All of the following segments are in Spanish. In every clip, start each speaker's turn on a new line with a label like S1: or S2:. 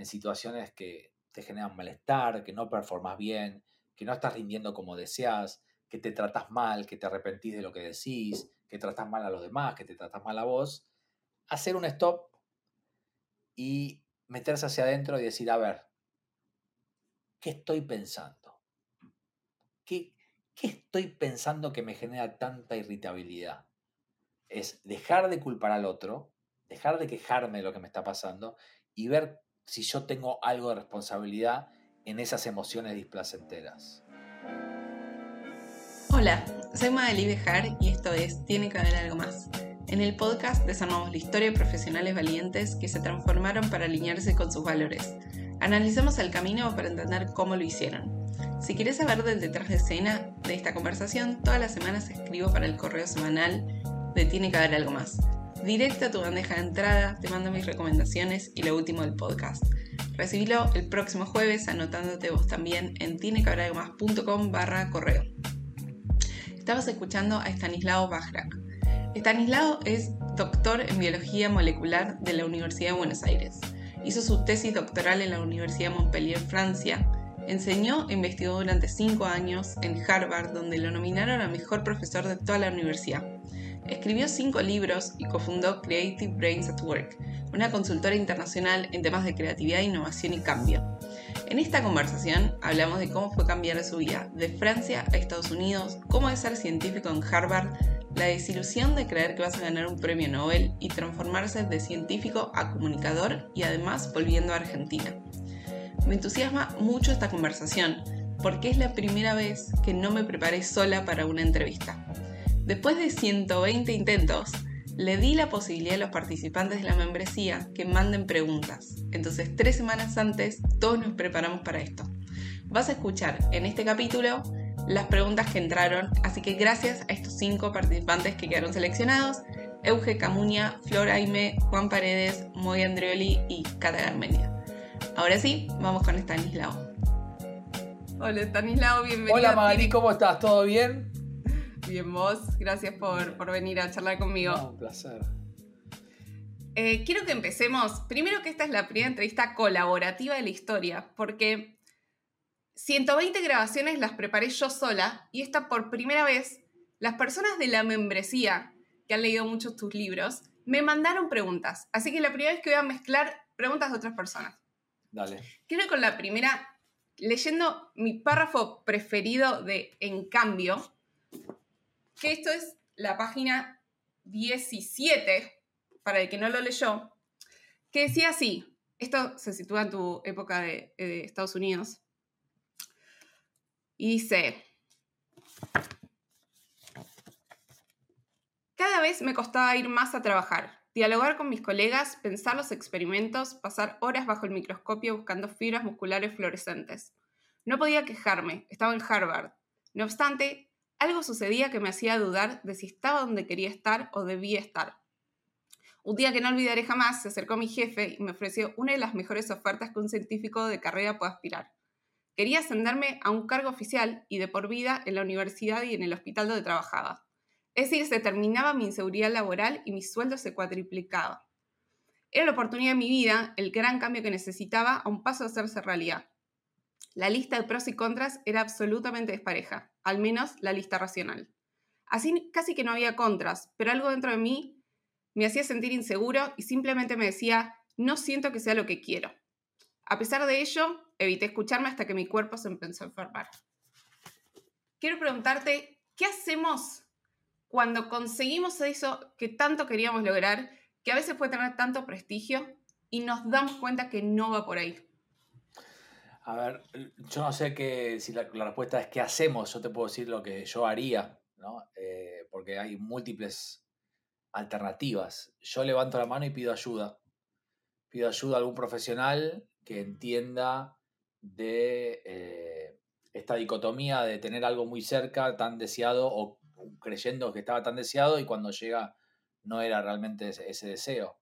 S1: en situaciones que te generan malestar, que no performas bien, que no estás rindiendo como deseas, que te tratas mal, que te arrepentís de lo que decís, que tratas mal a los demás, que te tratas mal a vos, hacer un stop y meterse hacia adentro y decir, a ver, ¿qué estoy pensando? ¿Qué, ¿Qué estoy pensando que me genera tanta irritabilidad? Es dejar de culpar al otro, dejar de quejarme de lo que me está pasando y ver si yo tengo algo de responsabilidad en esas emociones displacenteras.
S2: Hola, soy Madeli Bejar y esto es Tiene que haber algo más. En el podcast desarmamos la historia de profesionales valientes que se transformaron para alinearse con sus valores. Analizamos el camino para entender cómo lo hicieron. Si quieres saber del detrás de escena de esta conversación, todas las semanas escribo para el correo semanal de Tiene que haber algo más. Directo tu bandeja de entrada, te mando mis recomendaciones y lo último del podcast. Recibilo el próximo jueves anotándote vos también en tienequehaberalgomás.com barra correo. Estabas escuchando a Stanislao Bajrak. Stanislao es doctor en biología molecular de la Universidad de Buenos Aires. Hizo su tesis doctoral en la Universidad de Montpellier, Francia. Enseñó e investigó durante cinco años en Harvard, donde lo nominaron a mejor profesor de toda la universidad. Escribió cinco libros y cofundó Creative Brains at Work, una consultora internacional en temas de creatividad, innovación y cambio. En esta conversación hablamos de cómo fue cambiar su vida de Francia a Estados Unidos, cómo es ser científico en Harvard, la desilusión de creer que vas a ganar un premio Nobel y transformarse de científico a comunicador y además volviendo a Argentina. Me entusiasma mucho esta conversación porque es la primera vez que no me preparé sola para una entrevista. Después de 120 intentos, le di la posibilidad a los participantes de la membresía que manden preguntas. Entonces, tres semanas antes, todos nos preparamos para esto. Vas a escuchar en este capítulo las preguntas que entraron, así que gracias a estos cinco participantes que quedaron seleccionados, Euge Camuña, Flor Aime, Juan Paredes, Moy Andreoli y Cata Garmendia. Ahora sí, vamos con Stanislao. Hola Stanislao, bienvenido.
S1: Hola Mari, ¿cómo estás? ¿Todo bien?
S2: Bien, vos, gracias por, venir a charlar conmigo.
S1: un placer.
S2: Eh, quiero que empecemos. Primero que esta es la primera entrevista colaborativa de la historia, porque 120 grabaciones las preparé yo sola y esta por primera vez, las personas de la membresía que han leído muchos tus libros me mandaron preguntas. Así que la primera vez que voy a mezclar preguntas de otras personas.
S1: Dale.
S2: Quiero con la primera, leyendo mi párrafo preferido de En cambio, que esto es la página 17, para el que no lo leyó, que decía así, esto se sitúa en tu época de, de Estados Unidos, y dice, cada vez me costaba ir más a trabajar, dialogar con mis colegas, pensar los experimentos, pasar horas bajo el microscopio buscando fibras musculares fluorescentes. No podía quejarme, estaba en Harvard. No obstante, algo sucedía que me hacía dudar de si estaba donde quería estar o debía estar. Un día que no olvidaré jamás, se acercó mi jefe y me ofreció una de las mejores ofertas que un científico de carrera puede aspirar. Quería ascenderme a un cargo oficial y de por vida en la universidad y en el hospital donde trabajaba. Es decir, se terminaba mi inseguridad laboral y mi sueldo se cuadriplicaba. Era la oportunidad de mi vida, el gran cambio que necesitaba a un paso de hacerse realidad. La lista de pros y contras era absolutamente despareja, al menos la lista racional. Así casi que no había contras, pero algo dentro de mí me hacía sentir inseguro y simplemente me decía, no siento que sea lo que quiero. A pesar de ello, evité escucharme hasta que mi cuerpo se empezó a enfermar. Quiero preguntarte, ¿qué hacemos cuando conseguimos eso que tanto queríamos lograr, que a veces puede tener tanto prestigio, y nos damos cuenta que no va por ahí?
S1: A ver, yo no sé que, si la, respuesta es qué hacemos, yo te puedo decir lo que yo haría, ¿no? Eh, porque hay múltiples alternativas. Yo levanto la mano y pido ayuda. Pido ayuda a algún profesional que entienda de eh, esta dicotomía de tener algo muy cerca, tan deseado, o creyendo que estaba tan deseado, y cuando llega no era realmente ese, ese deseo.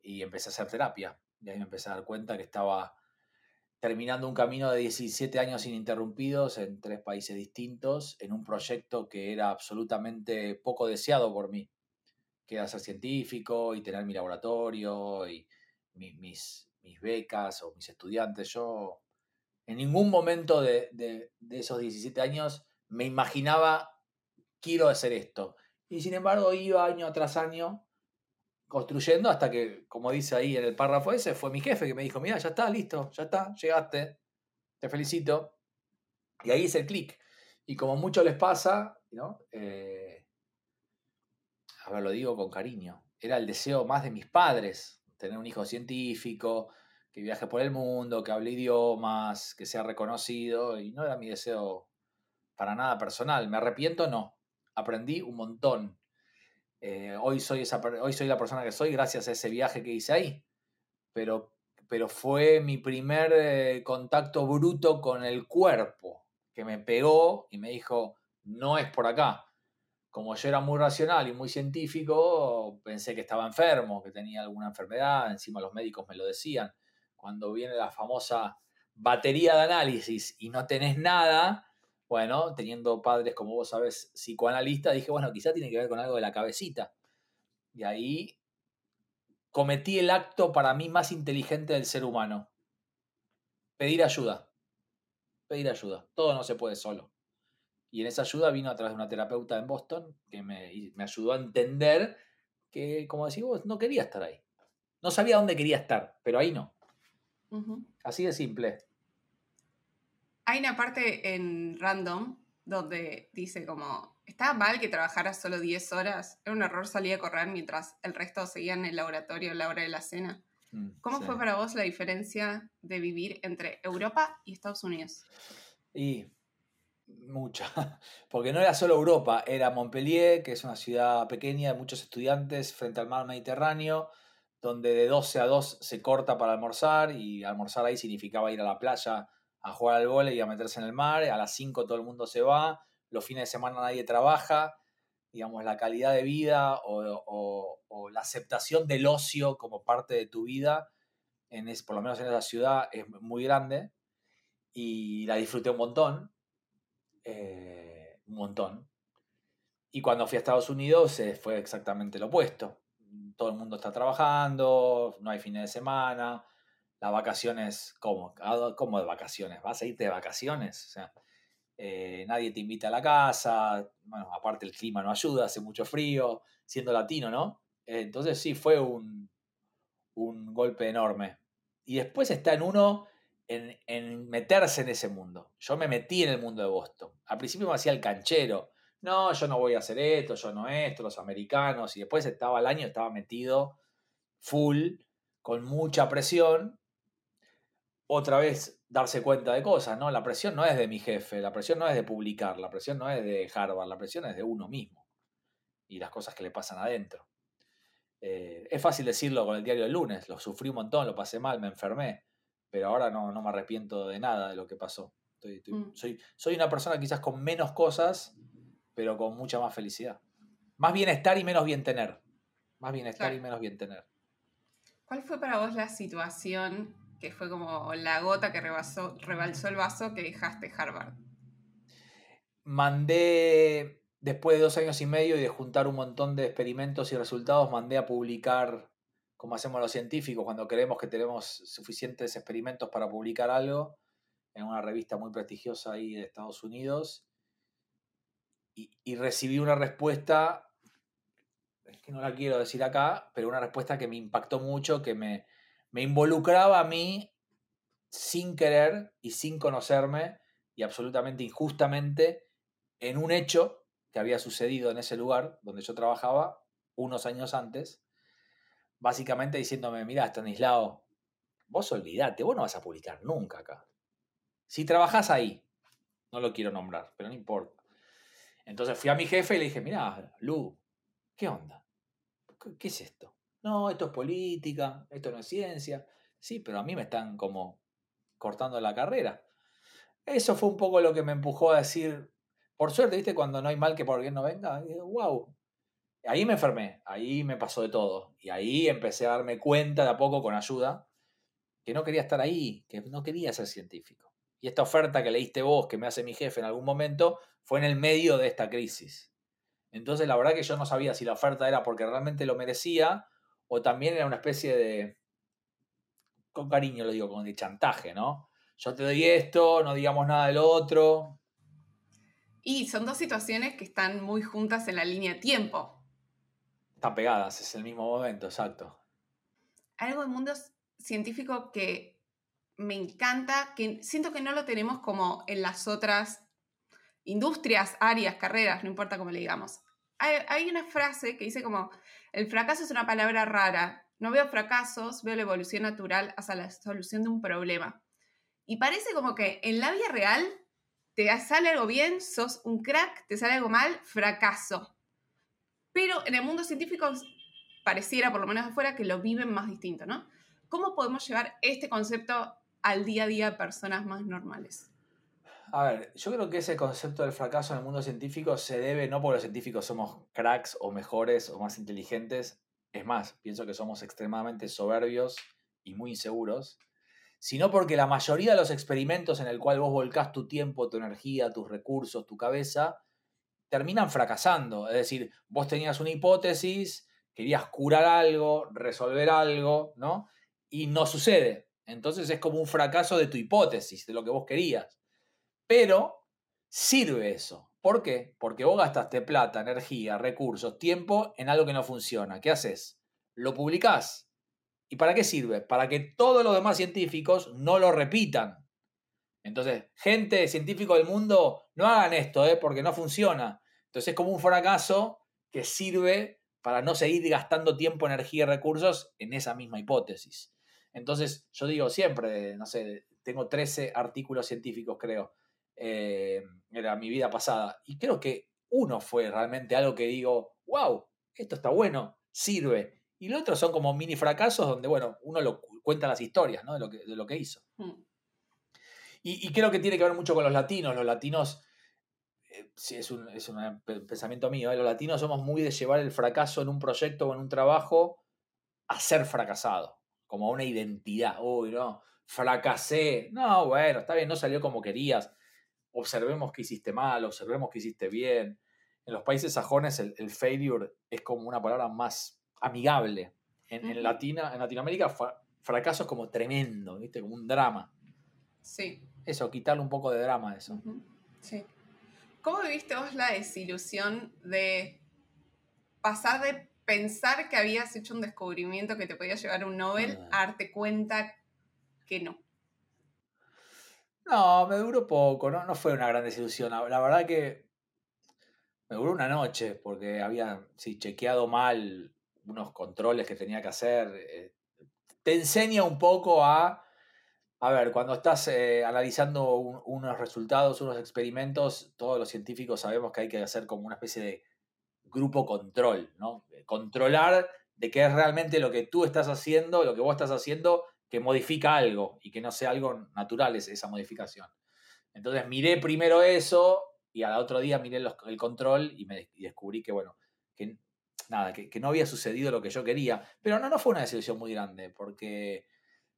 S1: Y empecé a hacer terapia. Y ahí me empecé a dar cuenta que estaba terminando un camino de 17 años ininterrumpidos en tres países distintos, en un proyecto que era absolutamente poco deseado por mí, que era ser científico y tener mi laboratorio y mis, becas o mis estudiantes. Yo en ningún momento de, de esos 17 años me imaginaba, quiero hacer esto. Y sin embargo iba año tras año construyendo hasta que, como dice ahí en el párrafo ese, fue mi jefe que me dijo, mira, ya está, listo, ya está, llegaste, te felicito. Y ahí hice el clic. Y como mucho les pasa, ¿no? Eh, a ver, lo digo con cariño, era el deseo más de mis padres, tener un hijo científico, que viaje por el mundo, que hable idiomas, que sea reconocido, y no era mi deseo para nada personal. Me arrepiento, no. Aprendí un montón eh, hoy, soy hoy soy la persona que soy gracias a ese viaje que hice ahí. Pero, pero fue mi primer eh, contacto bruto con el cuerpo, que me pegó y me dijo, no es por acá. Como yo era muy racional y muy científico, pensé que estaba enfermo, que tenía alguna enfermedad, encima los médicos me lo decían. Cuando viene la famosa batería de análisis y no tenés nada, bueno, teniendo padres, como vos sabes, psicoanalistas, dije, bueno, quizá tiene que ver con algo de la cabecita. Y ahí cometí el acto para mí más inteligente del ser humano. Pedir ayuda. Pedir ayuda. Todo no se puede solo. Y en esa ayuda vino a través de una terapeuta en Boston que me, ayudó a entender que, como decís no quería estar ahí. No sabía dónde quería estar, pero ahí no. Así de simple.
S2: Hay una parte en Random donde dice como, estaba mal que trabajara solo 10 horas, era un error salir a correr mientras el resto seguía en el laboratorio a la hora de la cena. Mm, ¿Cómo fue para vos la diferencia de vivir entre Europa y Estados Unidos?
S1: Y mucha, porque no era solo Europa, era Montpellier, que es una ciudad pequeña de muchos estudiantes frente al mar Mediterráneo, donde de 12 a 2 se corta para almorzar y almorzar ahí significaba ir a la playa a jugar al vóley y a meterse en el mar, a las 5 todo el mundo se va, los fines de semana nadie trabaja, digamos, la calidad de vida o, la aceptación del ocio como parte de tu vida, en es, por lo menos en esa ciudad, es muy grande y la disfruté un montón, eh, un montón. Y cuando fui a Estados Unidos eh, fue exactamente lo opuesto. Todo el mundo está trabajando, no hay fines de semana, las vacaciones, ¿cómo? ¿Cómo de vacaciones? ¿Vas a irte de vacaciones? O sea, eh, nadie te invita a la casa, bueno, aparte el clima no ayuda, hace mucho frío, siendo latino, ¿no? entonces sí, fue un, un, golpe enorme. Y después está en uno en, en, meterse en ese mundo. Yo me metí en el mundo de Boston. Al principio me hacía el canchero. No, yo no voy a hacer esto, yo no esto, los americanos. Y después estaba el año, estaba metido full, con mucha presión otra vez darse cuenta de cosas, ¿no? La presión no es de mi jefe, la presión no es de publicar, la presión no es de Harvard, la presión es de uno mismo y las cosas que le pasan adentro. Eh, es fácil decirlo con el diario del lunes, lo sufrí un montón, lo pasé mal, me enfermé, pero ahora no, me arrepiento de nada de lo que pasó. Mm. soy, soy una persona quizás con menos cosas, pero con mucha más felicidad. Más bienestar y menos bien tener. Más bienestar y menos bien tener.
S2: ¿Cuál fue para vos la situación que fue como la gota que rebasó, rebalsó el vaso que dejaste Harvard?
S1: Mandé, después de dos años y medio y de juntar un montón de experimentos y resultados, mandé a publicar, como hacemos los científicos, cuando creemos que tenemos suficientes experimentos para publicar algo, en una revista muy prestigiosa ahí de Estados Unidos. Y, recibí una respuesta, es que no la quiero decir acá, pero una respuesta que me impactó mucho, que me, me involucraba a mí sin querer y sin conocerme y absolutamente injustamente en un hecho que había sucedido en ese lugar donde yo trabajaba unos años antes, básicamente diciéndome, mira, Stanislao, vos olvidate, vos no vas a publicar nunca acá. Si trabajás ahí, no lo quiero nombrar, pero no importa. Entonces fui a mi jefe y le dije, mira, Lu, ¿qué onda? ¿Qué es esto? No, esto es política, esto no es ciencia. Sí, pero a mí me están como cortando la carrera. Eso fue un poco lo que me empujó a decir, por suerte, ¿viste? Cuando no hay mal que por bien no venga, wow. Ahí me enfermé, ahí me pasó de todo. Y ahí empecé a darme cuenta de a poco con ayuda que no quería estar ahí, que no quería ser científico. Y esta oferta que leíste vos, que me hace mi jefe en algún momento, fue en el medio de esta crisis. Entonces la verdad que yo no sabía si la oferta era porque realmente lo merecía o también era una especie de, con cariño lo digo, con de chantaje, ¿no? Yo te doy esto, no digamos nada del otro.
S2: Y son dos situaciones que están muy juntas en la línea de tiempo.
S1: Están pegadas, es el mismo momento, exacto.
S2: Algo del mundo científico que me encanta, que siento que no lo tenemos como en las otras industrias, áreas, carreras, no importa cómo le digamos. Hay, una frase que dice como, el fracaso es una palabra rara, no veo fracasos, veo la evolución natural hacia la solución de un problema. Y parece como que en la vida real te sale algo bien, sos un crack, te sale algo mal, fracaso. Pero en el mundo científico pareciera, por lo menos afuera, que lo viven más distinto, ¿no? ¿Cómo podemos llevar este concepto al día a día de personas más normales?
S1: A ver, yo creo que ese concepto del fracaso en el mundo científico se debe no porque los científicos somos cracks o mejores o más inteligentes, es más, pienso que somos extremadamente soberbios y muy inseguros, sino porque la mayoría de los experimentos en el cual vos volcás tu tiempo, tu energía, tus recursos, tu cabeza, terminan fracasando. Es decir, vos tenías una hipótesis, querías curar algo, resolver algo, ¿no? Y no sucede. Entonces es como un fracaso de tu hipótesis, de lo que vos querías. Pero sirve eso. ¿Por qué? Porque vos gastaste plata, energía, recursos, tiempo en algo que no funciona. ¿Qué haces? Lo publicás. ¿Y para qué sirve? Para que todos los demás científicos no lo repitan. Entonces, gente científico del mundo, no hagan esto, ¿eh? porque no funciona. Entonces es como un fracaso que sirve para no seguir gastando tiempo, energía y recursos en esa misma hipótesis. Entonces, yo digo siempre, no sé, tengo 13 artículos científicos, creo, eh, era mi vida pasada. Y creo que uno fue realmente algo que digo, wow, esto está bueno, sirve. Y los otros son como mini fracasos donde, bueno, uno lo cuenta las historias ¿no? de, lo que, de lo que hizo. Hmm. Y, creo que tiene que ver mucho con los latinos. Los latinos, eh, sí, es un, es un, pensamiento mío, ¿eh? los latinos somos muy de llevar el fracaso en un proyecto o en un trabajo a ser fracasado, como una identidad. Uy, no, fracasé. No, bueno, está bien, no salió como querías observemos que hiciste mal, observemos que hiciste bien. En los países sajones el, failure es como una palabra más amigable. En, Latina, en Latinoamérica fracaso es como tremendo, ¿viste? Como un drama.
S2: Sí.
S1: Eso, quitarle un poco de drama a eso.
S2: Sí. ¿Cómo viviste vos la desilusión de pasar de pensar que habías hecho un descubrimiento que te podía llevar a un Nobel ah. a darte cuenta que no?
S1: No, me duró poco, no, no fue una gran desilusión. La, verdad que me duró una noche porque había sí, chequeado mal unos controles que tenía que hacer. Eh, te enseña un poco a, a ver, cuando estás eh, analizando unos resultados, unos experimentos, todos los científicos sabemos que hay que hacer como una especie de grupo control, ¿no? Controlar de qué es realmente lo que tú estás haciendo, lo que vos estás haciendo que modifica algo y que no sea algo natural esa modificación. Entonces miré primero eso y al otro día miré el control y, me, descubrí que, bueno, que nada, que, no había sucedido lo que yo quería. Pero no, no fue una desilusión muy grande, porque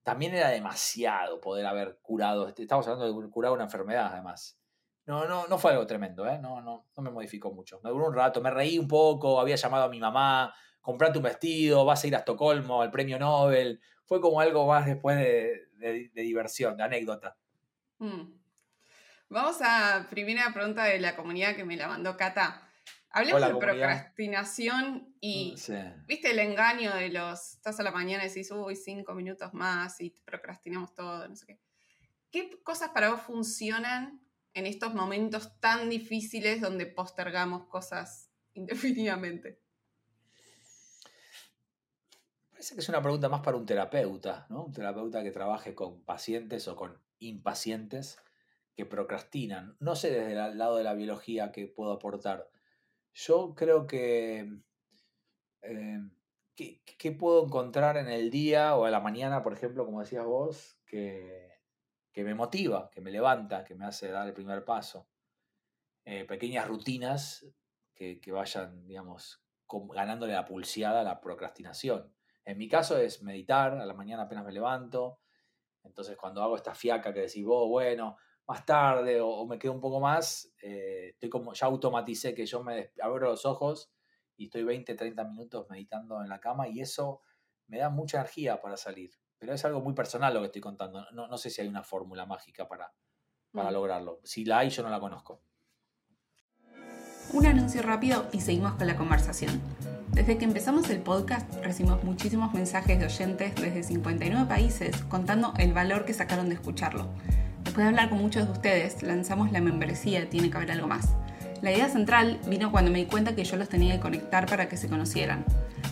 S1: también era demasiado poder haber curado, este, estamos hablando de curar una enfermedad además. No, no, no fue algo tremendo, ¿eh? no, no, no me modificó mucho. Me duró un rato, me reí un poco, había llamado a mi mamá, comprate un vestido, vas a ir a Estocolmo al premio Nobel, fue como algo más después de, diversión, de anécdota.
S2: Mm. Vamos a primera pregunta de la comunidad que me la mandó Cata. Hablemos de procrastinación y, mm, viste, el engaño de los, estás a la mañana y decís, uy, cinco minutos más y procrastinamos todo, no sé qué. ¿Qué cosas para vos funcionan en estos momentos tan difíciles donde postergamos cosas indefinidamente?
S1: Parece que es una pregunta más para un terapeuta, ¿no? Un terapeuta que trabaje con pacientes o con impacientes que procrastinan. No sé desde el lado de la biología qué puedo aportar. Yo creo que... Eh, ¿qué, puedo encontrar en el día o a la mañana, por ejemplo, como decías vos, que, que me motiva, que me levanta, que me hace dar el primer paso? Eh, pequeñas rutinas que, que vayan, digamos, ganándole la pulseada a la procrastinación. En mi caso es meditar, a la mañana apenas me levanto, entonces cuando hago esta fiaca que decís vos, bueno, más tarde o, me quedo un poco más, eh, estoy como, ya automaticé que yo me abro los ojos y estoy 20, 30 minutos meditando en la cama y eso me da mucha energía para salir. pero es algo muy personal lo que estoy contando. No, no sé si hay una fórmula mágica para, para
S2: Mm.
S1: lograrlo. Si la hay, yo no la conozco.
S2: Un anuncio rápido y seguimos con la conversación. Desde que empezamos el podcast recibimos muchísimos mensajes de oyentes desde 59 países contando el valor que sacaron de escucharlo. Después de hablar con muchos de ustedes, lanzamos la membresía Tiene que haber algo más. La idea central vino cuando me di cuenta que yo los tenía que conectar para que se conocieran.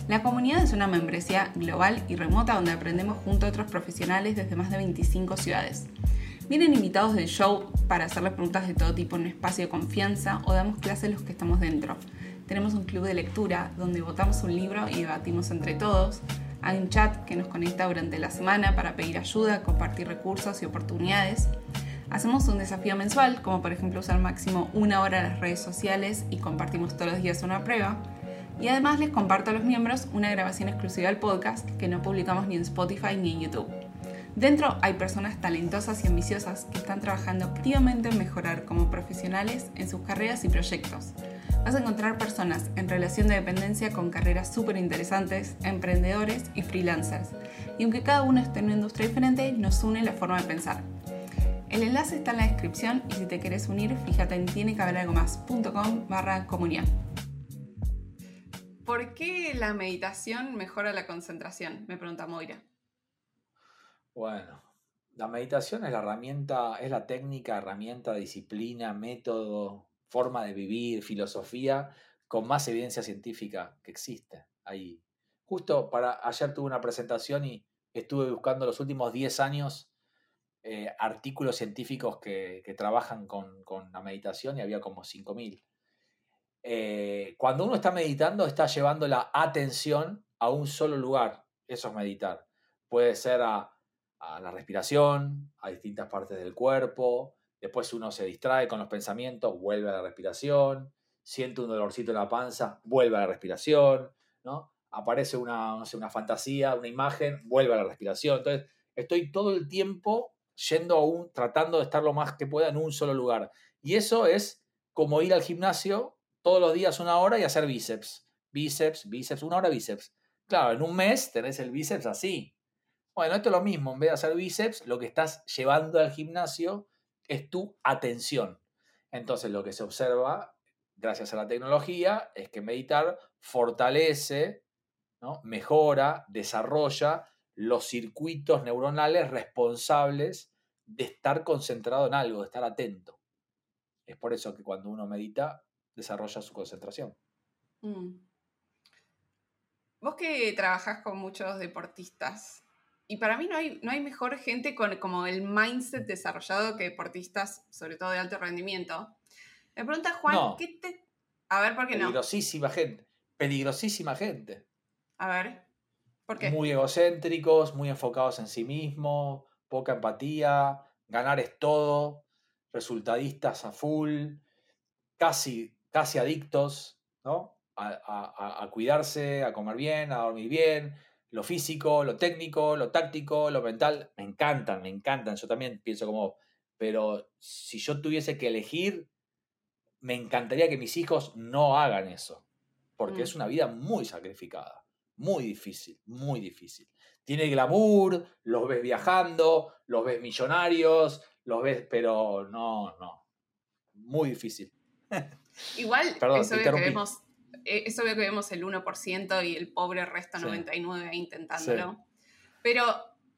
S2: La comunidad es una membresía global y remota donde aprendemos junto a otros profesionales desde más de 25 ciudades. Vienen invitados del show para hacerles preguntas de todo tipo en un espacio de confianza o damos clases los que estamos dentro. Tenemos un club de lectura donde votamos un libro y debatimos entre todos. Hay un chat que nos conecta durante la semana para pedir ayuda, compartir recursos y oportunidades. Hacemos un desafío mensual, como por ejemplo usar máximo una hora las redes sociales y compartimos todos los días una prueba. Y además les comparto a los miembros una grabación exclusiva del podcast que no publicamos ni en Spotify ni en YouTube. Dentro hay personas talentosas y ambiciosas que están trabajando activamente en mejorar como profesionales en sus carreras y proyectos. Vas a encontrar personas en relación de dependencia con carreras súper interesantes, emprendedores y freelancers. Y aunque cada uno esté en una industria diferente, nos une la forma de pensar. El enlace está en la descripción y si te querés unir, fíjate en tienequehaberalgomás.com barra comunidad. ¿Por qué la meditación mejora la concentración? Me pregunta Moira.
S1: Bueno, la meditación es la herramienta, es la técnica, herramienta, disciplina, método, forma de vivir, filosofía con más evidencia científica que existe. Ahí. Justo para ayer tuve una presentación y estuve buscando los últimos 10 años eh, artículos científicos que, trabajan con, con, la meditación y había como 5.000. Eh, cuando uno está meditando, está llevando la atención a un solo lugar. Eso es meditar. Puede ser a la respiración, a distintas partes del cuerpo. Después uno se distrae con los pensamientos, vuelve a la respiración. Siente un dolorcito en la panza, vuelve a la respiración. ¿no? Aparece una, no sé, una fantasía, una imagen, vuelve a la respiración. Entonces, estoy todo el tiempo yendo a un, tratando de estar lo más que pueda en un solo lugar. Y eso es como ir al gimnasio todos los días una hora y hacer bíceps. Bíceps, bíceps, una hora bíceps. Claro, en un mes tenés el bíceps así. Bueno, esto es lo mismo. En vez de hacer bíceps, lo que estás llevando al gimnasio es tu atención. Entonces, lo que se observa, gracias a la tecnología, es que meditar fortalece, ¿no? mejora, desarrolla los circuitos neuronales responsables de estar concentrado en algo, de estar atento. Es por eso que cuando uno medita, desarrolla su concentración.
S2: Mm. Vos que trabajás con muchos deportistas, y para mí no hay, no hay mejor gente con como el mindset desarrollado que deportistas, sobre todo de alto rendimiento. Me pregunta Juan,
S1: No.
S2: ¿qué te... A ver, ¿por qué no?
S1: Peligrosísima gente. Peligrosísima gente.
S2: A ver, ¿por qué?
S1: Muy egocéntricos, muy enfocados en sí mismos, poca empatía, ganar es todo, resultadistas a full, casi, casi adictos, ¿no? A, a- a cuidarse, a comer bien, a dormir bien, lo físico, lo técnico, lo táctico, lo mental, me encantan, me encantan, yo también pienso como, pero si yo tuviese que elegir, me encantaría que mis hijos no hagan eso, porque
S2: Mm.
S1: es una vida muy sacrificada, muy difícil, muy difícil. Tiene glamour, los ves viajando, los ves millonarios, los ves, pero no, no, muy difícil.
S2: Igual
S1: Perdón,
S2: es
S1: te
S2: obvio que
S1: interrumpí.
S2: Eh, es obvio que vemos el 1% y el pobre resto
S1: Sí.
S2: 99 ahí intentándolo. Pero,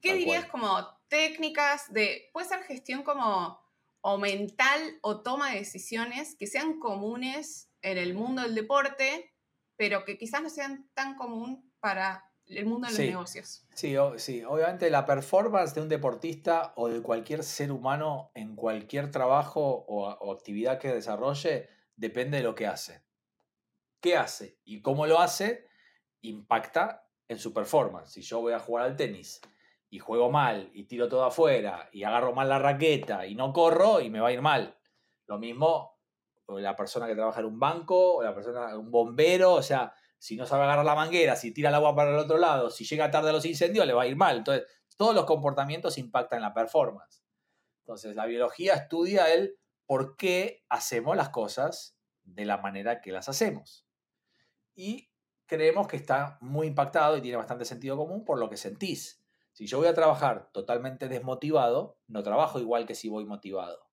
S2: ¿qué
S1: Tal
S2: dirías
S1: cual.
S2: como técnicas de, puede ser gestión como o mental o toma de decisiones que sean comunes en el mundo del deporte, pero que quizás no sean tan común para el mundo de los
S1: Sí.
S2: negocios?
S1: Sí, o- sí, obviamente la performance de un deportista o de cualquier ser humano en cualquier trabajo o, o actividad que desarrolle depende de lo que hace. ¿Qué hace? Y cómo lo hace impacta en su performance. Si yo voy a jugar al tenis y juego mal y tiro todo afuera y agarro mal la raqueta y no corro y me va a ir mal. Lo mismo la persona que trabaja en un banco o la persona, un bombero, o sea, si no sabe agarrar la manguera, si tira el agua para el otro lado, si llega tarde a los incendios, le va a ir mal. Entonces, todos los comportamientos impactan en la performance. Entonces, la biología estudia el por qué hacemos las cosas de la manera que las hacemos. Y creemos que está muy impactado y tiene bastante sentido común por lo que sentís. Si yo voy a trabajar totalmente desmotivado, no trabajo igual que si voy motivado.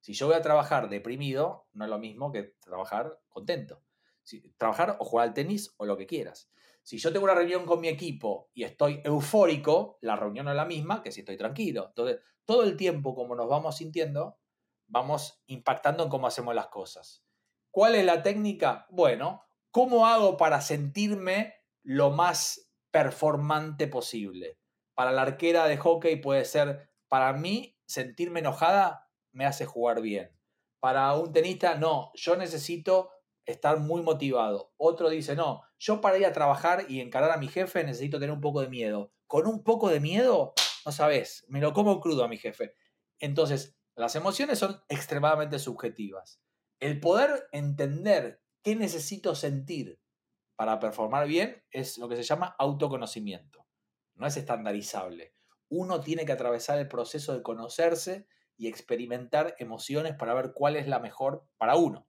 S1: Si yo voy a trabajar deprimido, no es lo mismo que trabajar contento. Si, trabajar o jugar al tenis o lo que quieras. Si yo tengo una reunión con mi equipo y estoy eufórico, la reunión no es la misma que si estoy tranquilo. Entonces, todo el tiempo como nos vamos sintiendo, vamos impactando en cómo hacemos las cosas. ¿Cuál es la técnica? Bueno, ¿cómo hago para sentirme lo más performante posible? Para la arquera de hockey puede ser, para mí, sentirme enojada me hace jugar bien. Para un tenista, no, yo necesito estar muy motivado. Otro dice, no, yo para ir a trabajar y encarar a mi jefe necesito tener un poco de miedo. Con un poco de miedo, no sabes, me lo como crudo a mi jefe. Entonces, las emociones son extremadamente subjetivas. El poder entender qué necesito sentir para performar bien es lo que se llama autoconocimiento no es estandarizable. Uno tiene que atravesar el proceso de conocerse y experimentar emociones para ver cuál es la mejor para uno.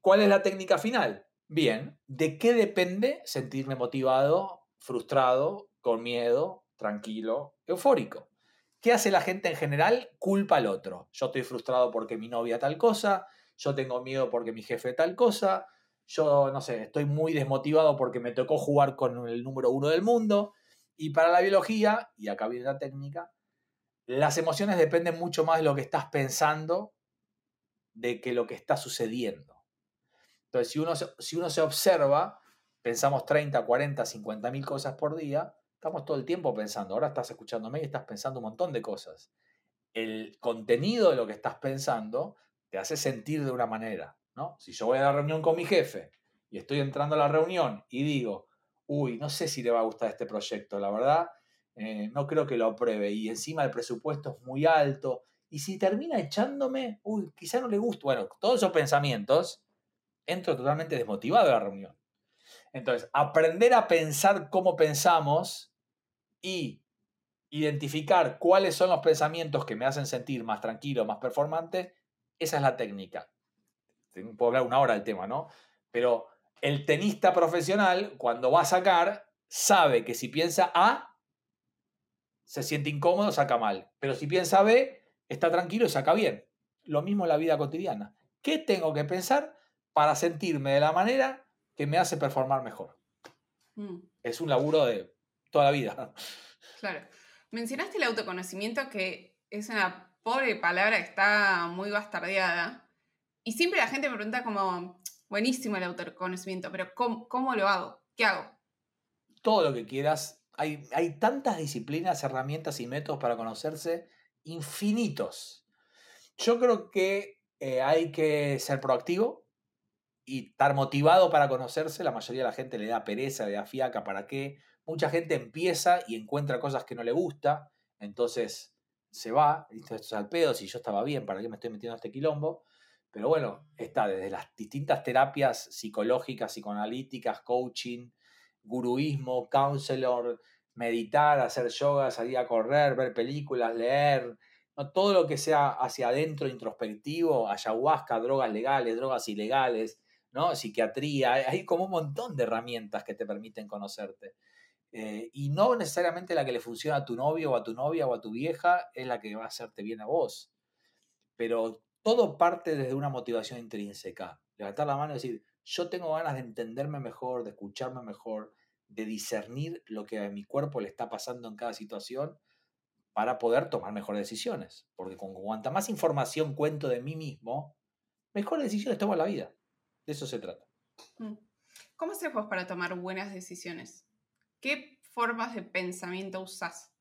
S1: ¿Cuál es la técnica final? Bien, ¿de qué depende sentirme motivado, frustrado, con miedo, tranquilo, eufórico? ¿Qué hace la gente en general? Culpa al otro. Yo estoy frustrado porque mi novia tal cosa, yo tengo miedo porque mi jefe tal cosa, yo no sé, estoy muy desmotivado porque me tocó jugar con el número uno del mundo. Y para la biología, y acá viene la técnica, las emociones dependen mucho más de lo que estás pensando de que lo que está sucediendo. Entonces, si uno, si uno se observa, pensamos 30, 40, 50 mil cosas por día, estamos todo el tiempo pensando. Ahora estás escuchándome y estás pensando un montón de cosas. El contenido de lo que estás pensando te hace sentir de una manera. ¿no? Si yo voy a la reunión con mi jefe y estoy entrando a la reunión y digo, uy, no sé si le va a gustar este proyecto, la verdad, eh, no creo que lo apruebe. Y encima el presupuesto es muy alto. Y si termina echándome, uy, quizá no le gusta. Bueno, todos esos pensamientos, entro totalmente desmotivado a la reunión. Entonces, aprender a pensar cómo pensamos y identificar cuáles son los pensamientos que me hacen sentir más tranquilo, más performante, esa es la técnica. Puedo hablar una hora del tema, ¿no? Pero el tenista profesional, cuando va a sacar, sabe que si piensa A, se siente incómodo, saca mal. Pero si piensa B, está tranquilo y saca bien. Lo mismo en la vida cotidiana. ¿Qué tengo que pensar para sentirme de la manera que me hace performar mejor? Mm. Es un laburo de toda la vida.
S2: Claro. Mencionaste el autoconocimiento, que es una pobre palabra que está muy bastardeada. Y siempre la gente me pregunta como, buenísimo el autoconocimiento, pero ¿cómo, lo hago? ¿Qué hago?
S1: Todo lo que quieras. Hay, hay tantas disciplinas, herramientas y métodos para conocerse, infinitos. Yo creo que eh, hay que ser proactivo y estar motivado para conocerse. La mayoría de la gente le da pereza, le da fiaca, ¿para qué? Mucha gente empieza y encuentra cosas que no le gusta, entonces se va, esto es al pedo, si yo estaba bien, ¿para qué me estoy metiendo a este quilombo? Pero bueno, está desde las distintas terapias psicológicas, psicoanalíticas, coaching, guruismo, counselor, meditar, hacer yoga, salir a correr, ver películas, leer, todo lo que sea hacia adentro, introspectivo, ayahuasca, drogas legales, drogas ilegales, ¿no? psiquiatría, hay como un montón de herramientas que te permiten conocerte. Eh, y no necesariamente la que le funciona a tu novio o a tu novia o a tu vieja es la que va a hacerte bien a vos. Pero todo parte desde una motivación intrínseca. Levantar la mano y decir, yo tengo ganas de entenderme mejor, de escucharme mejor, de discernir lo que a mi cuerpo le está pasando en cada situación para poder tomar mejores decisiones. Porque con cuanta más información cuento de mí mismo, mejores decisiones tomo en la vida. De eso se trata.
S2: Mm. ¿Cómo haces vos para tomar buenas decisiones? ¿Qué formas de pensamiento usás?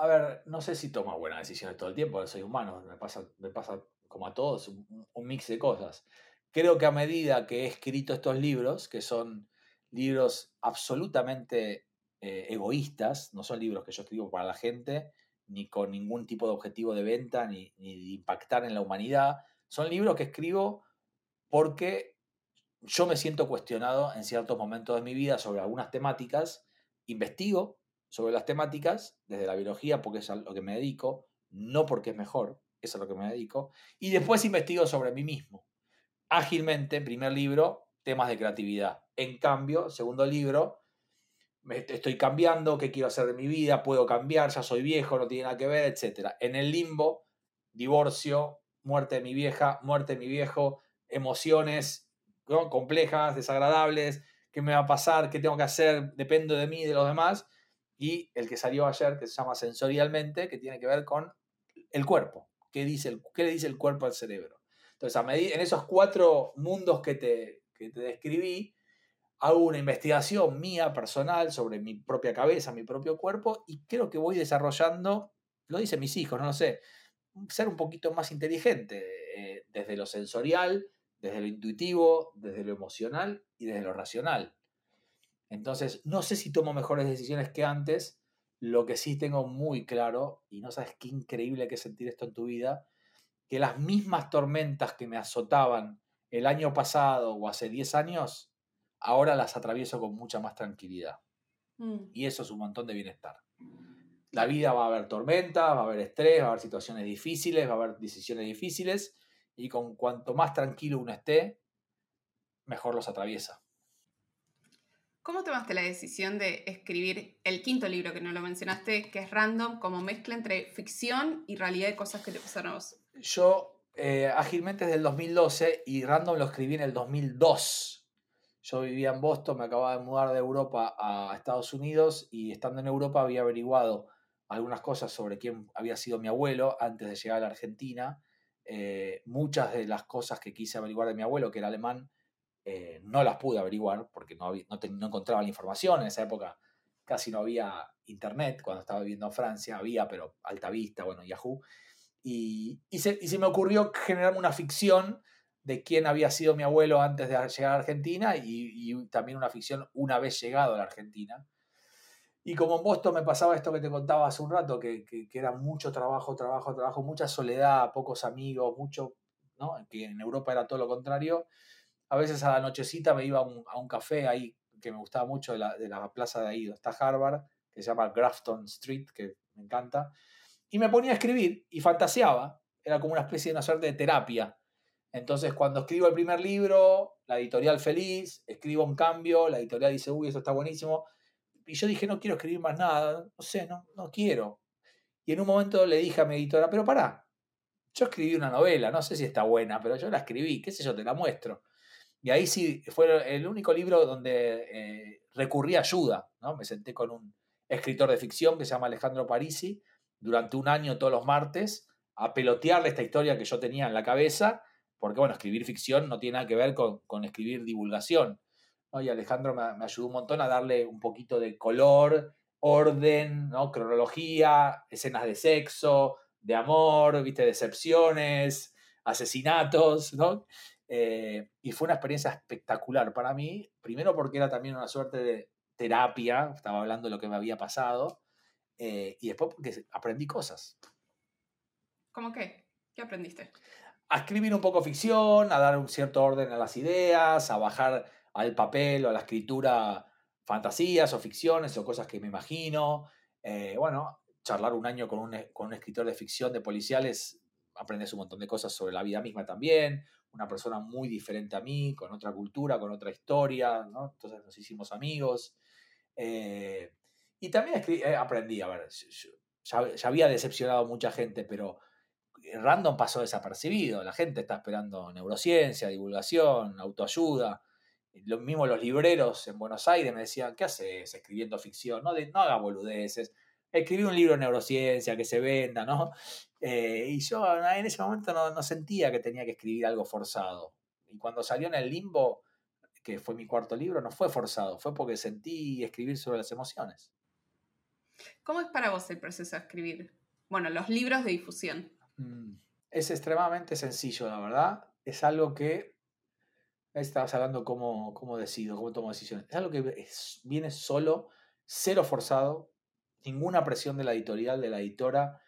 S1: a ver, no sé si tomo buenas decisiones todo el tiempo, soy humano, me pasa, me pasa como a todos, un, mix de cosas. Creo que a medida que he escrito estos libros, que son libros absolutamente eh, egoístas, no son libros que yo escribo para la gente, ni con ningún tipo de objetivo de venta, ni, ni de impactar en la humanidad, son libros que escribo porque yo me siento cuestionado en ciertos momentos de mi vida sobre algunas temáticas, investigo, sobre las temáticas, desde la biología, porque es a lo que me dedico, no porque es mejor, es a lo que me dedico, y después investigo sobre mí mismo. Ágilmente, primer libro, temas de creatividad. En cambio, segundo libro, estoy cambiando, qué quiero hacer de mi vida, puedo cambiar, ya soy viejo, no tiene nada que ver, etc. En el limbo, divorcio, muerte de mi vieja, muerte de mi viejo, emociones complejas, desagradables, qué me va a pasar, qué tengo que hacer, dependo de mí de los demás. Y el que salió ayer, que se llama Sensorialmente, que tiene que ver con el cuerpo. ¿Qué, dice el, qué le dice el cuerpo al cerebro? Entonces, a en esos cuatro mundos que te, que te describí, hago una investigación mía personal sobre mi propia cabeza, mi propio cuerpo, y creo que voy desarrollando, lo dicen mis hijos, no lo sé, ser un poquito más inteligente eh, desde lo sensorial, desde lo intuitivo, desde lo emocional y desde lo racional. Entonces, no sé si tomo mejores decisiones que antes, lo que sí tengo muy claro, y no sabes qué increíble que sentir esto en tu vida, que las mismas tormentas que me azotaban el año pasado o hace 10 años, ahora las atravieso con mucha más tranquilidad. Mm. Y eso es un montón de bienestar. La vida va a haber tormentas, va a haber estrés, va a haber situaciones difíciles, va a haber decisiones difíciles, y con cuanto más tranquilo uno esté, mejor los atraviesa.
S2: ¿Cómo tomaste la decisión de escribir el quinto libro que no lo mencionaste, que es Random, como mezcla entre ficción y realidad de cosas que te pasaron a vos?
S1: Yo eh, ágilmente desde el 2012 y Random lo escribí en el 2002. Yo vivía en Boston, me acababa de mudar de Europa a Estados Unidos y estando en Europa había averiguado algunas cosas sobre quién había sido mi abuelo antes de llegar a la Argentina. Eh, muchas de las cosas que quise averiguar de mi abuelo, que era alemán, eh, no las pude averiguar porque no, no, encontraba la información. En esa época casi no había internet. Cuando estaba viviendo en Francia había, pero Alta Vista, bueno, Yahoo. Y, y se me ocurrió generarme una ficción de quién había sido mi abuelo antes de llegar a Argentina y, también una ficción una vez llegado a la Argentina. Y como en Boston me pasaba esto que te contaba hace un rato, que, era mucho trabajo, trabajo, trabajo, mucha soledad, pocos amigos, mucho, ¿no? Que en Europa era todo lo contrario. A veces a la nochecita me iba a un, café ahí que me gustaba mucho de la, de la plaza de ahí, donde está Harvard, que se llama Grafton Street, que me encanta. Y me ponía a escribir y fantaseaba. Era como una especie de una suerte de terapia entonces, cuando escribo el primer libro, la editorial feliz, escribo un cambio, la editorial dice, uy, eso está buenísimo. Y yo dije, no quiero escribir más nada, no sé, no, no quiero. Y en un momento le dije a mi editora, pero pará, yo escribí una novela, no sé si está buena, pero yo la escribí, qué sé yo, te la muestro. Y ahí sí, fue el único libro donde eh, recurrí a ayuda, ¿no? Me senté con un escritor de ficción que se llama Alejandro Parisi, durante un año todos los martes, a pelotearle esta historia que yo tenía en la cabeza porque bueno, escribir ficción no tiene nada que ver con, escribir divulgación. Y Alejandro me, ayudó un montón a darle un poquito de color, orden, ¿no? cronología, escenas de sexo, de amor, ¿viste? decepciones, asesinatos, ¿no? Eh, y fue una experiencia espectacular para mí, primero porque era también una suerte de terapia, estaba hablando de lo que me había pasado, eh, y después porque aprendí cosas.
S2: ¿Cómo qué? ¿Qué aprendiste?
S1: a escribir un poco ficción, a dar un cierto orden a las ideas, a bajar al papel o a la escritura fantasías o ficciones o cosas que me imagino. Eh, bueno, charlar un año con un, con un, escritor de ficción de policiales, aprendes un montón de cosas sobre la vida misma también. Una persona muy diferente a mí, con otra cultura, con otra historia, ¿no? Entonces nos hicimos amigos. Eh, y también eh, aprendí, a ver, ya, ya, había decepcionado a mucha gente, pero random pasó desapercibido. La gente está esperando neurociencia, divulgación, autoayuda. Lo mismo los libreros en Buenos Aires me decían, ¿qué haces escribiendo ficción? No, no haga boludeces. Escribí un libro de neurociencia que se venda, ¿no? Eh, y yo en ese momento no, no, sentía que tenía que escribir algo forzado. Y cuando salió en el limbo, que fue mi cuarto libro, no fue forzado, fue porque sentí escribir sobre las emociones.
S2: ¿Cómo es para vos el proceso de escribir? Bueno, los libros de difusión.
S1: Mm, es extremadamente sencillo, la verdad. Es algo que. Estabas hablando cómo, cómo decido, cómo tomo decisiones. Es algo que viene solo, cero forzado, ninguna presión de la editorial, de la editora.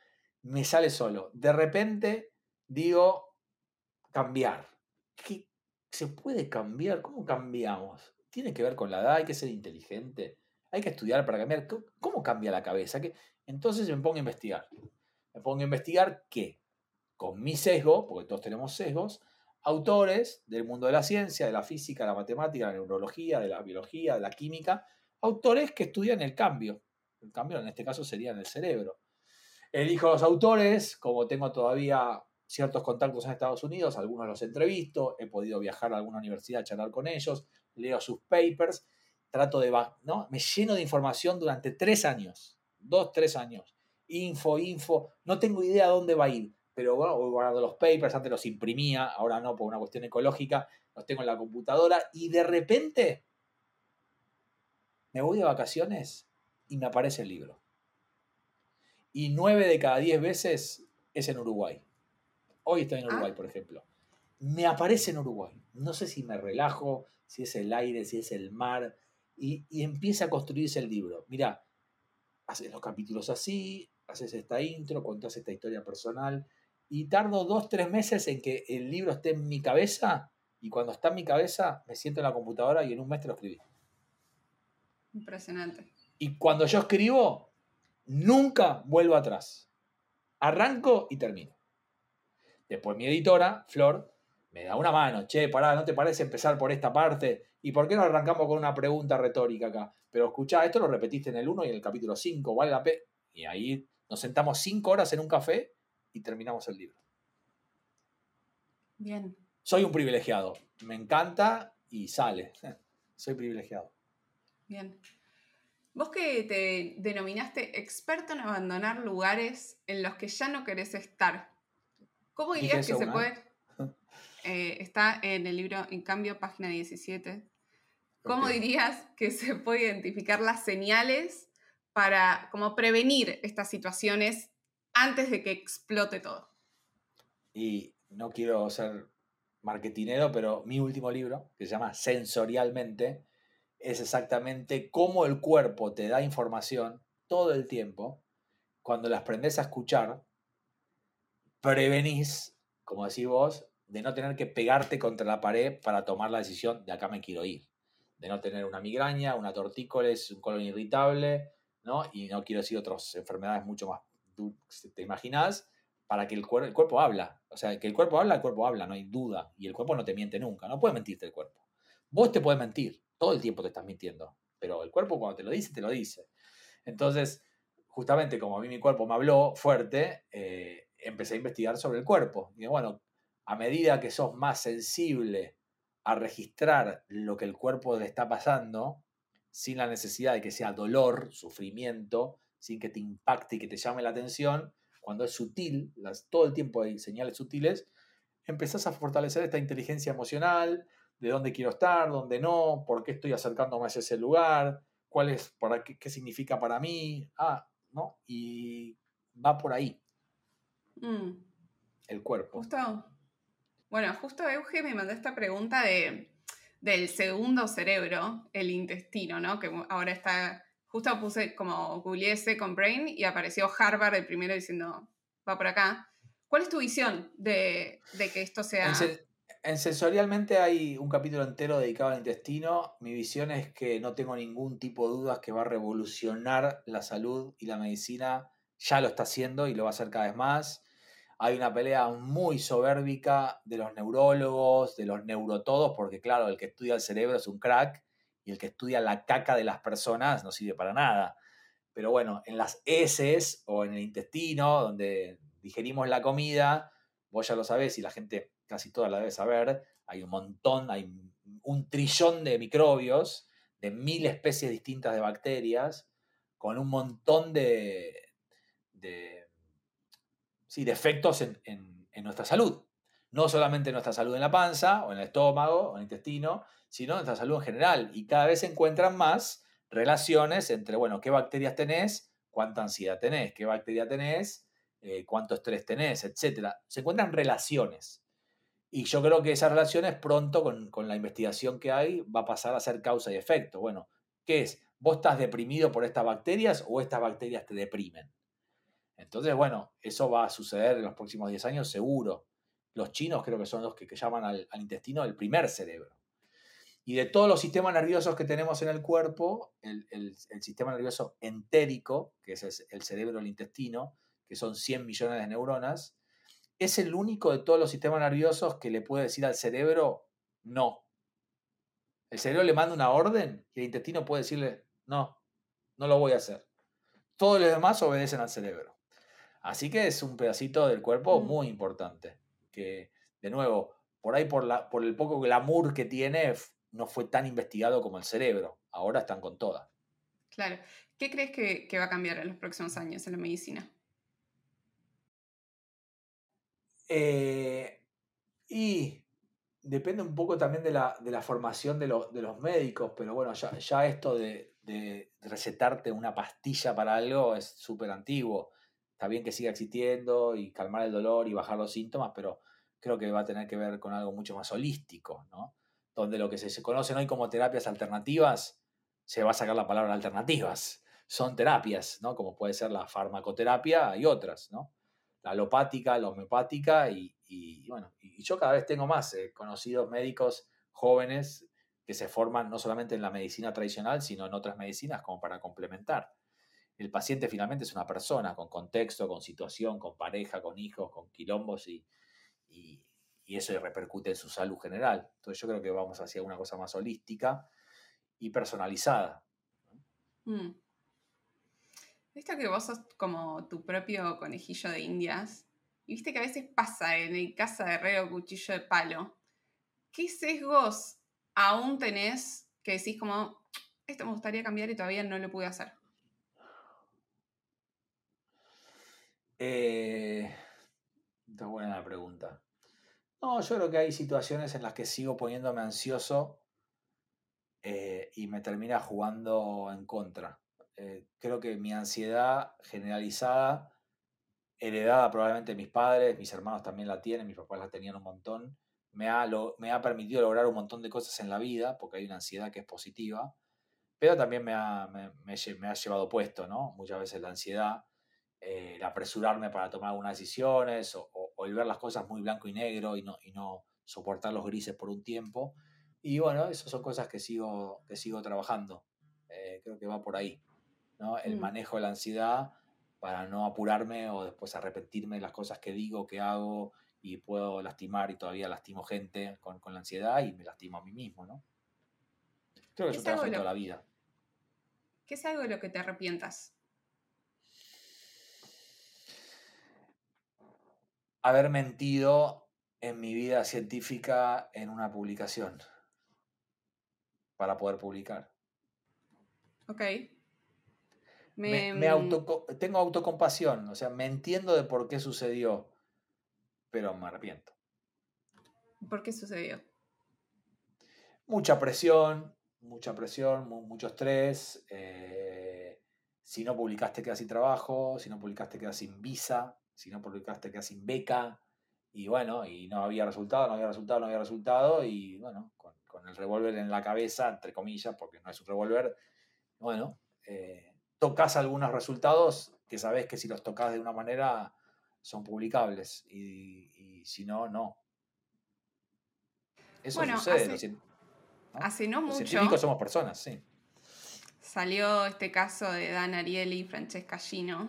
S1: Me sale solo. De repente digo cambiar. ¿Qué, ¿Se puede cambiar? ¿Cómo cambiamos? Tiene que ver con la edad, hay que ser inteligente, hay que estudiar para cambiar. ¿Cómo cambia la cabeza? Entonces me pongo a investigar. Me pongo a investigar qué con mi sesgo, porque todos tenemos sesgos, autores del mundo de la ciencia, de la física, de la matemática, de la neurología, de la biología, de la química, autores que estudian el cambio. El cambio en este caso sería en el cerebro. Elijo los autores, como tengo todavía ciertos contactos en Estados Unidos, algunos los entrevisto, he podido viajar a alguna universidad a charlar con ellos, leo sus papers, trato de, ¿no? Me lleno de información durante tres años, dos, tres años. Info, info, no tengo idea dónde va a ir, pero bueno, voy guardando los papers, antes los imprimía, ahora no por una cuestión ecológica, los tengo en la computadora y de repente me voy de vacaciones y me aparece el libro. Y nueve de cada diez veces es en Uruguay. Hoy estoy en Uruguay, ah. por ejemplo. Me aparece en Uruguay. No sé si me relajo, si es el aire, si es el mar. Y, empieza a construirse el libro. Mira, haces los capítulos así, haces esta intro, contás esta historia personal. Y tardo dos, tres meses en que el libro esté en mi cabeza. Y cuando está en mi cabeza, me siento en la computadora y en un mes te lo escribí.
S2: Impresionante.
S1: Y cuando yo escribo, nunca vuelvo atrás. Arranco y termino. Después mi editora, Flor, me da una mano. Che, pará, ¿no te parece empezar por esta parte? ¿Y por qué no arrancamos con una pregunta retórica acá? Pero escuchá, esto lo repetiste en el 1 y en el capítulo 5, ¿vale la pena? Y ahí nos sentamos 5 horas en un café y terminamos el libro.
S2: Bien.
S1: Soy un privilegiado. Me encanta y sale. Soy privilegiado.
S2: Bien. Vos que te denominaste experto en abandonar lugares en los que ya no querés estar, ¿cómo dirías que se puede? Eh, está en el libro, en cambio, página 17. ¿Cómo dirías que se puede identificar las señales para como prevenir estas situaciones antes de que explote todo?
S1: Y no quiero ser marketinero, pero mi último libro, que se llama Sensorialmente, es exactamente cómo el cuerpo te da información todo el tiempo. Cuando las aprendes a escuchar, prevenís, como decís vos, de no tener que pegarte contra la pared para tomar la decisión de acá me quiero ir. De no tener una migraña, una tortícolis, un colon irritable, ¿no? Y no quiero decir otras enfermedades mucho más, te imaginas, para que el, el cuerpo habla. O sea, que el cuerpo habla, el cuerpo habla, no hay duda. Y el cuerpo no te miente nunca, no puede mentirte el cuerpo. Vos te puedes mentir, todo el tiempo te estás mintiendo, pero el cuerpo cuando te lo dice, te lo dice. Entonces, justamente como a mí mi cuerpo me habló fuerte, eh, empecé a investigar sobre el cuerpo. Y bueno, a medida que sos más sensible a registrar lo que el cuerpo le está pasando, sin la necesidad de que sea dolor, sufrimiento, sin que te impacte y que te llame la atención, cuando es sutil, las, todo el tiempo hay señales sutiles, empezás a fortalecer esta inteligencia emocional, de dónde quiero estar, dónde no, por qué estoy acercándome a ese lugar, cuál es, para qué, qué significa para mí, ah, ¿no? Y va por ahí. Mm. El cuerpo.
S2: Justo, bueno, justo Euge me mandó esta pregunta de, del segundo cerebro, el intestino, ¿no? Que ahora está, justo puse como googleé con Brain y apareció Harvard el primero diciendo, va por acá. ¿Cuál es tu visión de, de que esto sea...
S1: En sensorialmente hay un capítulo entero dedicado al intestino. Mi visión es que no tengo ningún tipo de dudas que va a revolucionar la salud y la medicina. Ya lo está haciendo y lo va a hacer cada vez más. Hay una pelea muy soberbica de los neurólogos, de los neurotodos, porque claro, el que estudia el cerebro es un crack y el que estudia la caca de las personas no sirve para nada. Pero bueno, en las heces o en el intestino, donde digerimos la comida, vos ya lo sabés y la gente casi toda la debe saber, hay un montón, hay un trillón de microbios, de mil especies distintas de bacterias, con un montón de, de, sí, efectos en, en, nuestra salud. No solamente en nuestra salud en la panza, o en el estómago, o en el intestino, sino nuestra salud en general. Y cada vez se encuentran más relaciones entre, bueno, qué bacterias tenés, cuánta ansiedad tenés, qué bacteria tenés, eh, cuánto estrés tenés, etc. Se encuentran relaciones. Y yo creo que esas relaciones pronto, con, la investigación que hay, va a pasar a ser causa y efecto. Bueno, ¿qué es? ¿Vos estás deprimido por estas bacterias o estas bacterias te deprimen? Entonces, bueno, eso va a suceder en los próximos 10 años seguro. Los chinos creo que son los que, llaman al, intestino el primer cerebro. Y de todos los sistemas nerviosos que tenemos en el cuerpo, el, el sistema nervioso entérico, que es el cerebro, el intestino, que son 100 millones de neuronas, es el único de todos los sistemas nerviosos que le puede decir al cerebro no. El cerebro le manda una orden y el intestino puede decirle No, no lo voy a hacer. Todos los demás obedecen al cerebro. Así que es un pedacito del cuerpo
S2: Mm.
S1: muy importante. Que, de nuevo, por ahí por, la, por el poco glamour que tiene, no fue tan investigado como el cerebro. Ahora están con todas.
S2: Claro. ¿Qué crees que, que va a cambiar en los próximos años en la medicina?
S1: Eh, y depende un poco también de la, de la formación de, los- de los médicos, pero bueno, ya, ya esto de, de recetarte una pastilla para algo es súper antiguo. Está bien que siga existiendo y calmar el dolor y bajar los síntomas, pero creo que va a tener que ver con algo mucho más holístico, ¿no? Donde lo que se, conocen hoy como terapias alternativas, se va a sacar la palabra alternativas. Son terapias, ¿no? Como puede ser la farmacoterapia y otras, ¿no? la alopática, la homeopática y, y, bueno, y yo cada vez tengo más eh, conocidos médicos jóvenes que se forman no solamente en la medicina tradicional, sino en otras medicinas como para complementar. El paciente finalmente es una persona con contexto, con situación, con pareja, con hijos, con quilombos y, eso repercute en su salud general. Entonces yo creo que vamos hacia una cosa más holística y personalizada.
S2: Mm. Que vos sos como tu propio conejillo de indias, y viste que a veces pasa en el casa de herrero cuchillo de palo. ¿Qué sesgos aún tenés que decís como, esto me gustaría cambiar y todavía no lo pude hacer?
S1: Eh, buena la pregunta. No, yo creo que hay situaciones en las que sigo poniéndome ansioso eh, y me termina jugando en contra. Eh, creo que mi ansiedad generalizada, heredada probablemente de mis padres, mis hermanos también la tienen, mis papás la tenían un montón, me ha, me ha permitido lograr un montón de cosas en la vida, porque hay una ansiedad que es positiva, pero también me ha, me ha llevado puesto, ¿no? Muchas veces la ansiedad, eh, el apresurarme para tomar algunas decisiones, o, o- o el ver las cosas muy blanco y negro y no, y no soportar los grises por un tiempo. Y bueno, esas son cosas que sigo, que sigo trabajando. Eh, creo que va por ahí, ¿no? El
S2: Mm.
S1: manejo de la ansiedad para no apurarme o después arrepentirme de las cosas que digo, que hago y puedo lastimar y todavía lastimo gente con, con la ansiedad y me lastimo a mí mismo, ¿no? Creo que
S2: Es lo-
S1: toda la vida.
S2: ¿Qué es algo de lo que te arrepientas?
S1: Haber mentido en mi vida científica en una publicación para poder publicar.
S2: Ok.
S1: Me,
S2: Me,
S1: me
S2: mm,
S1: tengo autocompasión, o sea, me entiendo de por qué sucedió, pero me arrepiento.
S2: ¿Por qué sucedió?
S1: Mucha presión, mucha presión, mu- mucho estrés. eh, si no publicaste quedas sin trabajo, si no publicaste quedas sin visa, si no publicaste quedas sin beca. Y bueno, y no había resultado, no había resultado, no había resultado. Y bueno, con, con el revólver en la cabeza, entre comillas, porque no es un revólver, bueno, eh, tocas algunos resultados que sabes que si los tocas de una manera son publicables. Y, y si no, no. Eso
S2: Bueno,
S1: sucede.
S2: hace-
S1: los ¿no?
S2: Hace no
S1: Los
S2: mucho
S1: científicos somos personas, sí.
S2: salió este caso de Dan Ariely y Francesca Gino,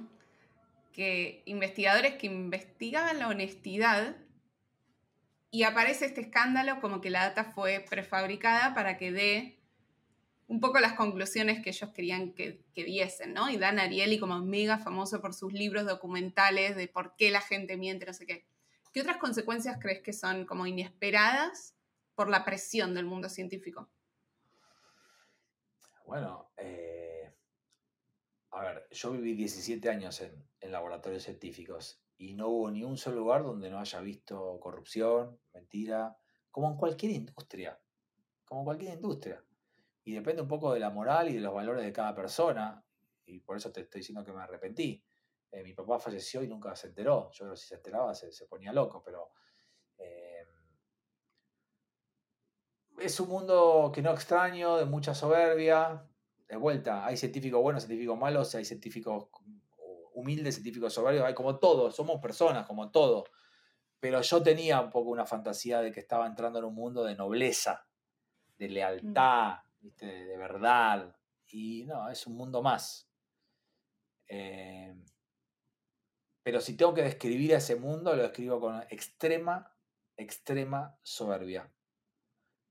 S2: que investigadores que investigaban la honestidad y aparece este escándalo como que la data fue prefabricada para que dé un poco las conclusiones que ellos querían que, que diesen, ¿no? Y Dan Ariely como mega famoso por sus libros documentales de por qué la gente miente, no sé qué. ¿Qué otras consecuencias crees que son como inesperadas por la presión del mundo científico?
S1: Bueno, eh, a ver, yo viví 17 años en, en laboratorios científicos y no hubo ni un solo lugar donde no haya visto corrupción, mentira, como en cualquier industria, como en cualquier industria. Y depende un poco de la moral y de los valores de cada persona, y por eso te estoy diciendo que me arrepentí. Eh, mi papá falleció y nunca se enteró. Yo creo que si se enteraba se, se ponía loco, pero eh, es un mundo que no extraño, de mucha soberbia. De vuelta, hay científicos buenos, científicos malos, hay científicos humildes, científicos soberbios, hay como todos, somos personas, como todo. Pero yo tenía un poco una fantasía de que estaba entrando en un mundo de nobleza, de lealtad, ¿viste? De, de verdad. Y no, es un mundo más. Eh, pero si tengo que describir a ese mundo, lo describo con extrema, extrema soberbia.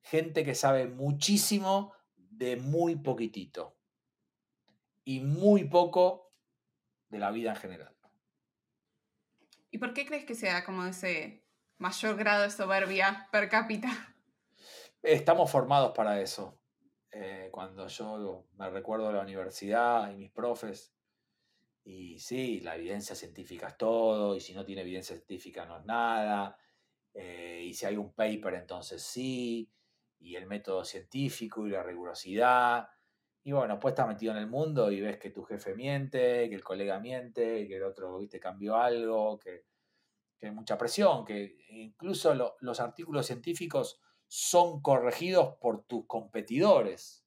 S1: Gente que sabe muchísimo de muy poquitito. y muy poco de la vida en general.
S2: ¿Y por qué crees que sea como ese mayor grado de soberbia per cápita?
S1: Estamos formados para eso. Eh, cuando yo me recuerdo de la universidad y mis profes, y sí, la evidencia científica es todo, y si no tiene evidencia científica no es nada, eh, y si hay un paper entonces sí, y el método científico y la rigurosidad, y bueno, pues estás metido en el mundo y ves que tu jefe miente, que el colega miente, que el otro, viste, cambió algo, que, hay mucha presión, que incluso los artículos científicos son corregidos por tus competidores.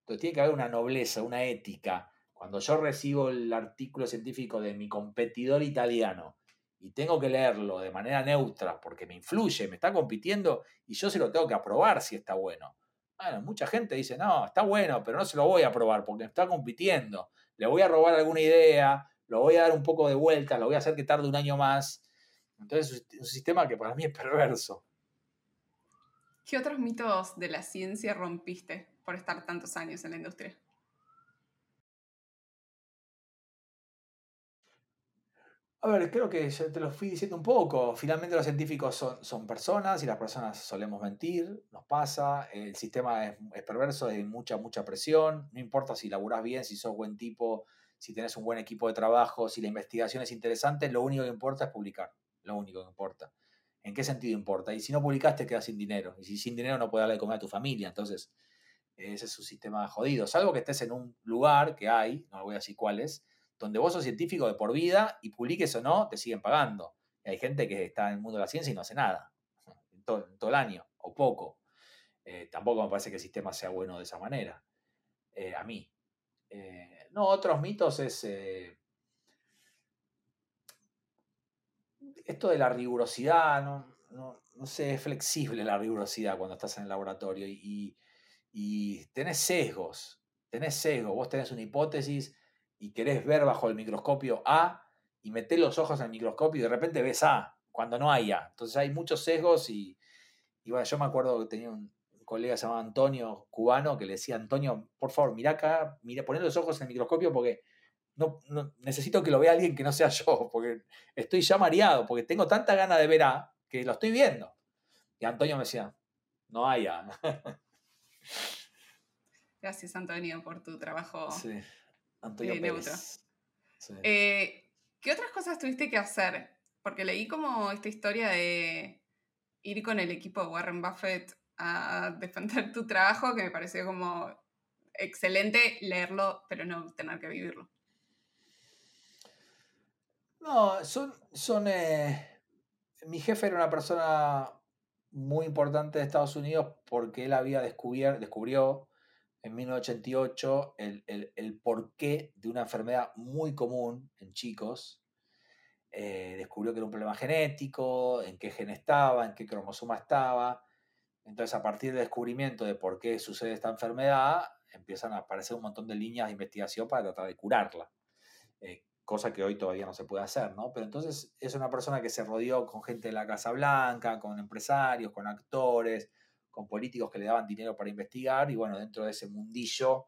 S1: Entonces tiene que haber una nobleza, una ética. Cuando yo recibo el artículo científico de mi competidor italiano y tengo que leerlo de manera neutra porque me influye, me está compitiendo y yo se lo tengo que aprobar si está bueno. Bueno, mucha gente dice, no, está bueno, pero no se lo voy a aprobar porque está compitiendo. Le voy a robar alguna idea, lo voy a dar un poco de vuelta, lo voy a hacer que tarde un año más. Entonces es un sistema que para mí es perverso.
S2: ¿Qué otros mitos de la ciencia rompiste por estar tantos años en la industria?
S1: A ver, creo que te lo fui diciendo un poco. Finalmente los científicos son, son personas y las personas solemos mentir, nos pasa. El sistema es, perverso, hay mucha, mucha presión. No importa si laburás bien, si sos buen tipo, si tenés un buen equipo de trabajo, si la investigación es interesante, lo único que importa es publicar. Lo único que importa. ¿En qué sentido importa? Y si no publicaste, quedas sin dinero. Y si sin dinero no puedes darle de comer a tu familia. Entonces, ese es un sistema jodido. Salvo que estés en un lugar que hay, no voy a decir cuál es, donde vos sos científico de por vida y publiques o no, te siguen pagando. Y hay gente que está en el mundo de la ciencia y no hace nada. Todo, el año, o poco. Eh, tampoco me parece que el sistema sea bueno de esa manera. Eh, a mí. Eh, no, otros mitos es esto de la rigurosidad, no, no, sé, es flexible la rigurosidad cuando estás en el laboratorio y, y, tenés sesgos, tenés sesgos, vos tenés una hipótesis y querés ver bajo el microscopio A y metés los ojos en el microscopio y de repente ves A, cuando no hay A. Entonces hay muchos sesgos y, y bueno, yo me acuerdo que tenía un, colega llamado Antonio, cubano, que le decía, Antonio, por favor, mira acá, mira, poné los ojos en el microscopio porque no, necesito que lo vea alguien que no sea yo, porque estoy ya mareado, porque tengo tanta ganas de ver A que lo estoy viendo. Y Antonio me decía, no hay A.
S2: Gracias, Antonio, por tu trabajo.
S1: Sí, Antonio
S2: eh, ¿Qué otras cosas tuviste que hacer? Porque leí como esta historia de ir con el equipo de Warren Buffett a defender tu trabajo, que me pareció como excelente leerlo, pero no tener que vivirlo.
S1: No, son, son eh, mi jefe era una persona muy importante de Estados Unidos porque él había descubierto, descubrió en 1988 el, el, porqué de una enfermedad muy común en chicos. Eh, descubrió que era un problema genético, en qué gen estaba, en qué cromosoma estaba. Entonces, a partir del descubrimiento de por qué sucede esta enfermedad, empiezan a aparecer un montón de líneas de investigación para tratar de curarla. Eh, cosa que hoy todavía no se puede hacer, ¿no? Pero entonces es una persona que se rodeó con gente de la Casa Blanca, con empresarios, con actores, con políticos que le daban dinero para investigar, y bueno, dentro de ese mundillo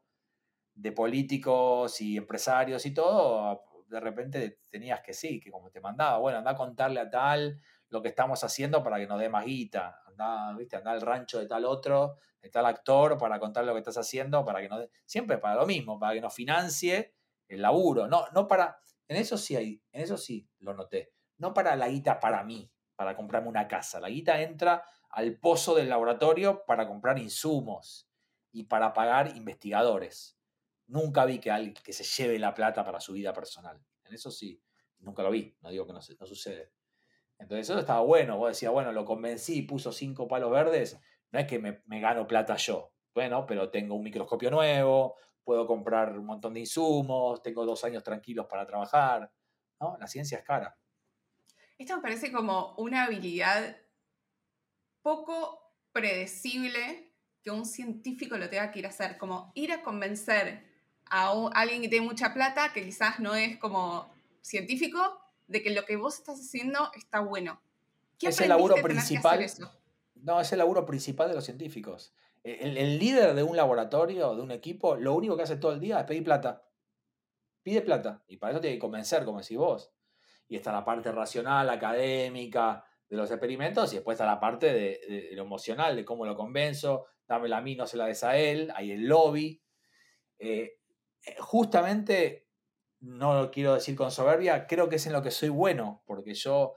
S1: de políticos y empresarios y todo, de repente tenías que sí, que como te mandaba, bueno, anda a contarle a tal lo que estamos haciendo para que nos dé más guita, anda, ¿viste? anda al rancho de tal otro, de tal actor, para contarle lo que estás haciendo, para que nos dé, siempre para lo mismo, para que nos financie el laburo, no, no para, en eso sí hay, en eso sí lo noté. No para la guita para mí, para comprarme una casa. La guita entra al pozo del laboratorio para comprar insumos y para pagar investigadores. Nunca vi que alguien que se lleve la plata para su vida personal. En eso sí, nunca lo vi, no digo que no, no sucede. Entonces eso estaba bueno, vos decías, bueno, lo convencí, puso cinco palos verdes, no es que me, me gano plata yo, bueno, pero tengo un microscopio nuevo, puedo comprar un montón de insumos, tengo dos años tranquilos para trabajar. ¿no? La ciencia es cara.
S2: Esto me parece como una habilidad poco predecible que un científico lo tenga que ir a hacer, como ir a convencer a, alguien que tiene mucha plata, que quizás no es como científico, de que lo que vos estás haciendo está bueno.
S1: ¿Qué es el laburo principal. No, es el laburo principal de los científicos. El, líder de un laboratorio, de un equipo, lo único que hace todo el día es pedir plata. pide plata. Y para eso tiene que convencer, como decís vos. Y está la parte racional, académica, de los experimentos, y después está la parte de, lo emocional, de cómo lo convenzo, dámela a mí, no se la des a él, hay el lobby. Eh, eh, justamente, no lo quiero decir con soberbia, creo que es en lo que soy bueno, porque yo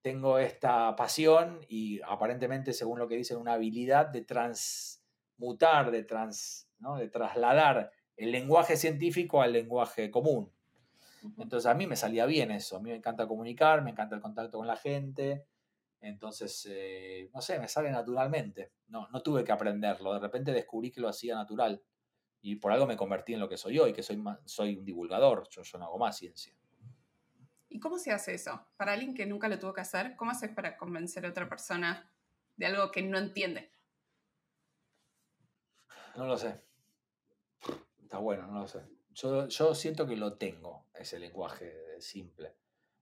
S1: tengo esta pasión y aparentemente, según lo que dicen, una habilidad de transmutar, de, trans, de trasladar el lenguaje científico al lenguaje común. Entonces a mí me salía bien eso, a mí me encanta comunicar, me encanta el contacto con la gente, entonces, eh, no sé, me sale naturalmente, no, no tuve que aprenderlo, de repente descubrí que lo hacía natural y por algo me convertí en lo que soy hoy, que soy, soy un divulgador, yo, yo no hago más ciencia.
S2: ¿Y cómo se hace eso? Para alguien que nunca lo tuvo que hacer, ¿cómo haces para convencer a otra persona de algo que no entiende?
S1: No lo sé. Está bueno, no lo sé. Yo, yo siento que lo tengo, ese lenguaje simple.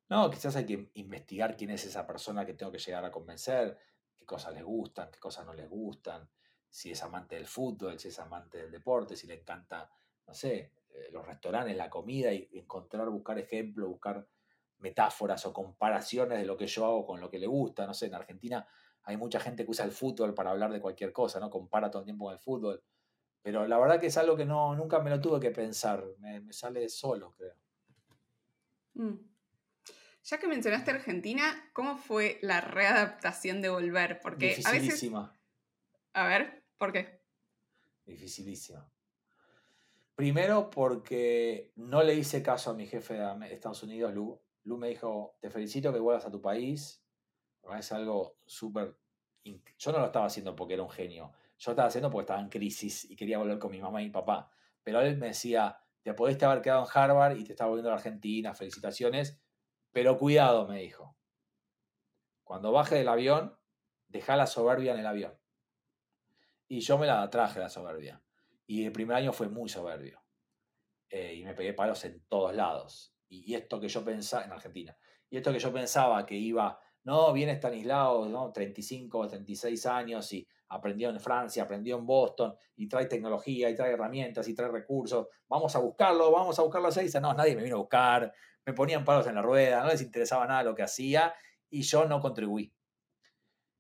S1: No, quizás hay que investigar quién es esa persona que tengo que llegar a convencer, qué cosas les gustan, qué cosas no les gustan, si es amante del fútbol, si es amante del deporte, si le encanta, no sé, eh, los restaurantes, la comida y encontrar, buscar ejemplos, buscar metáforas o comparaciones de lo que yo hago con lo que le gusta. No sé, en Argentina hay mucha gente que usa el fútbol para hablar de cualquier cosa, ¿no? Compara todo el tiempo con el fútbol. Pero la verdad que es algo que no, nunca me lo tuve que pensar, me, sale solo, creo.
S2: Mm. Ya que mencionaste Argentina, ¿cómo fue la readaptación de volver? Porque a veces... A ver. ¿Por qué?
S1: Dificilísima. Primero porque no le hice caso a mi jefe de Estados Unidos, Lu. Lu me dijo, te felicito que vuelvas a tu país. Es algo súper... Yo no lo estaba haciendo porque era un genio. Yo lo estaba haciendo porque estaba en crisis y quería volver con mi mamá y mi papá. Pero él me decía, te podiste haber quedado en Harvard y te estaba volviendo a Argentina, felicitaciones. Pero cuidado, me dijo. Cuando baje del avión, deja la soberbia en el avión. Y yo me la traje la soberbia. Y el primer año fue muy soberbio. Eh, y me pegué palos en todos lados. Y, esto que yo pensaba, en Argentina, y esto que yo pensaba que iba, no, viene Stanislao, ¿no? 35, 36 años y aprendió en Francia, aprendió en Boston y trae tecnología y trae herramientas y trae recursos. Vamos a buscarlo, vamos a buscarlo a seis. No, nadie me vino a buscar. Me ponían palos en la rueda, no les interesaba nada lo que hacía y yo no contribuí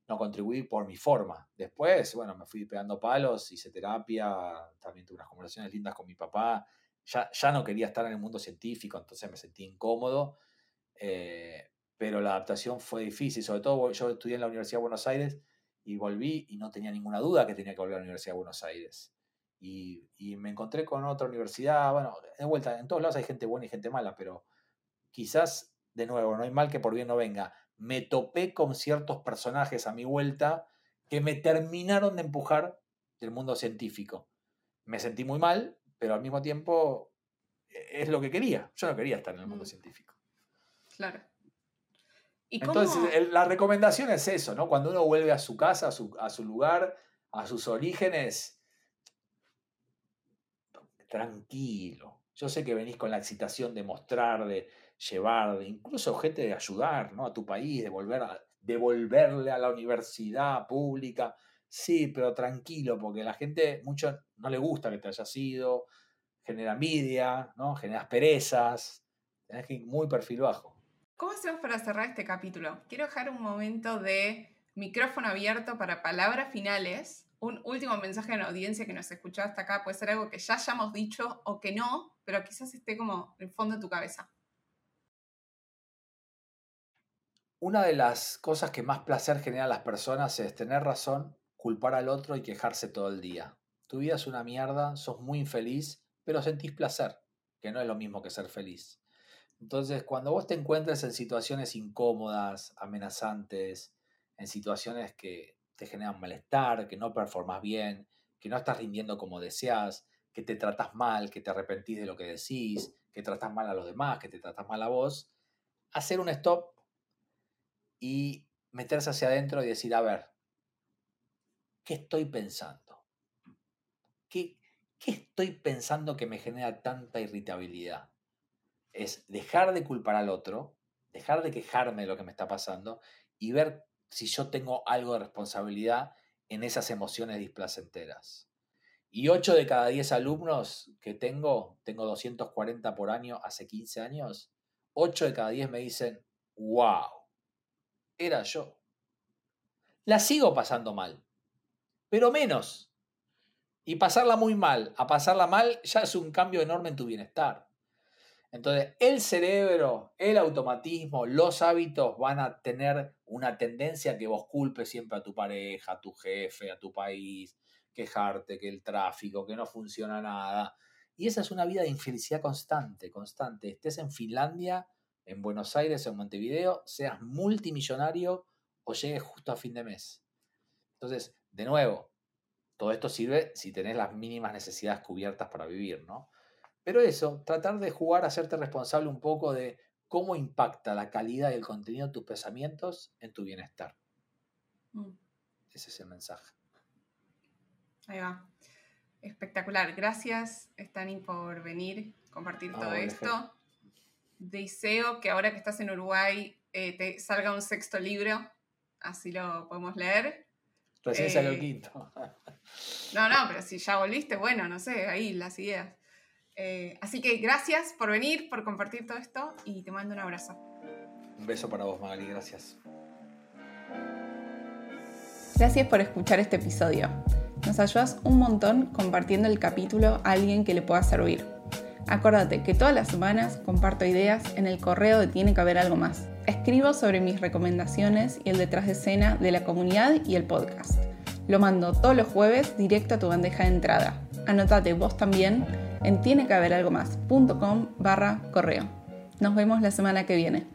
S1: no contribuí por mi forma. Después, bueno, me fui pegando palos, hice terapia, también tuve unas conversaciones lindas con mi papá. Ya, ya no quería estar en el mundo científico, entonces me sentí incómodo. Eh, pero la adaptación fue difícil, sobre todo yo estudié en la Universidad de Buenos Aires y volví y no tenía ninguna duda que tenía que volver a la Universidad de Buenos Aires. Y, y me encontré con otra universidad, bueno, de vuelta, en todos lados hay gente buena y gente mala, pero quizás, de nuevo, no hay mal que por bien no venga me topé con ciertos personajes a mi vuelta que me terminaron de empujar del mundo científico. Me sentí muy mal, pero al mismo tiempo e-, es lo que quería. Yo no quería estar en el mundo mm. científico.
S2: Claro.
S1: Entonces, la recomendación es eso, ¿no? Cuando uno vuelve a su casa, a su, a su lugar, a sus orígenes, tranquilo. Yo sé que venís con la excitación de mostrar, de, llevar, incluso gente de ayudar ¿no? a tu país, de volver a, devolverle a la universidad pública. Sí, pero tranquilo, porque la gente mucho no le gusta que te hayas ido, genera envidia, ¿no? genera asperezas, tenés que ir muy perfil bajo.
S2: ¿Cómo hacemos para cerrar este capítulo? Quiero dejar un momento de micrófono abierto para palabras finales. Un último mensaje a la audiencia que nos escuchó hasta acá puede ser algo que ya hayamos dicho o que no, pero quizás esté como en el fondo de tu cabeza.
S1: Una de las cosas que más placer genera a las personas es tener razón, culpar al otro y quejarse todo el día. Tu vida es una mierda, sos muy infeliz, pero sentís placer, que no es lo mismo que ser feliz. Entonces, cuando vos te encuentres en situaciones incómodas, amenazantes, en situaciones que te generan malestar, que no performas bien, que no estás rindiendo como deseas, que te tratas mal, que te arrepentís de lo que decís, que tratas mal a los demás, que te tratas mal a vos, hacer un stop y meterse hacia adentro y decir, a ver, ¿qué estoy pensando? ¿Qué, ¿Qué estoy pensando que me genera tanta irritabilidad? Es dejar de culpar al otro, dejar de quejarme de lo que me está pasando y ver si yo tengo algo de responsabilidad en esas emociones displacenteras. Y 8 de cada 10 alumnos que tengo, tengo 240 por año hace 15 años, 8 de cada 10 me dicen, wow, era yo. La sigo pasando mal, pero menos. Y pasarla muy mal a pasarla mal ya es un cambio enorme en tu bienestar. Entonces, el cerebro, el automatismo, los hábitos van a tener una tendencia a que vos culpes siempre a tu pareja, a tu jefe, a tu país, quejarte, que el tráfico, que no funciona nada. Y esa es una vida de infelicidad constante, constante. Estés en Finlandia, en Buenos Aires en Montevideo, seas multimillonario o llegues justo a fin de mes. Entonces, de nuevo, todo esto sirve si tenés las mínimas necesidades cubiertas para vivir, ¿no? Pero eso, tratar de jugar a hacerte responsable un poco de cómo impacta la calidad y el contenido de tus pensamientos en tu bienestar. Mm. Ese es el mensaje.
S2: Ahí va. Espectacular. Gracias, Stani, por venir, compartir todo esto. Deseo que ahora que estás en Uruguay eh, te salga un sexto libro, así lo podemos leer.
S1: Recién salió el eh, quinto.
S2: no, no, pero si ya volviste, bueno, no sé, ahí las ideas. Eh, así que gracias por venir, por compartir todo esto y te mando un abrazo.
S1: Un beso para vos, Magali, gracias.
S2: Gracias por escuchar este episodio. Nos ayudas un montón compartiendo el capítulo a alguien que le pueda servir. Acuérdate que todas las semanas comparto ideas en el correo de Tiene que haber algo más. Escribo sobre mis recomendaciones y el detrás de escena de la comunidad y el podcast. Lo mando todos los jueves directo a tu bandeja de entrada. Anotate vos también en tienequehaberalgomás.com barra correo. Nos vemos la semana que viene.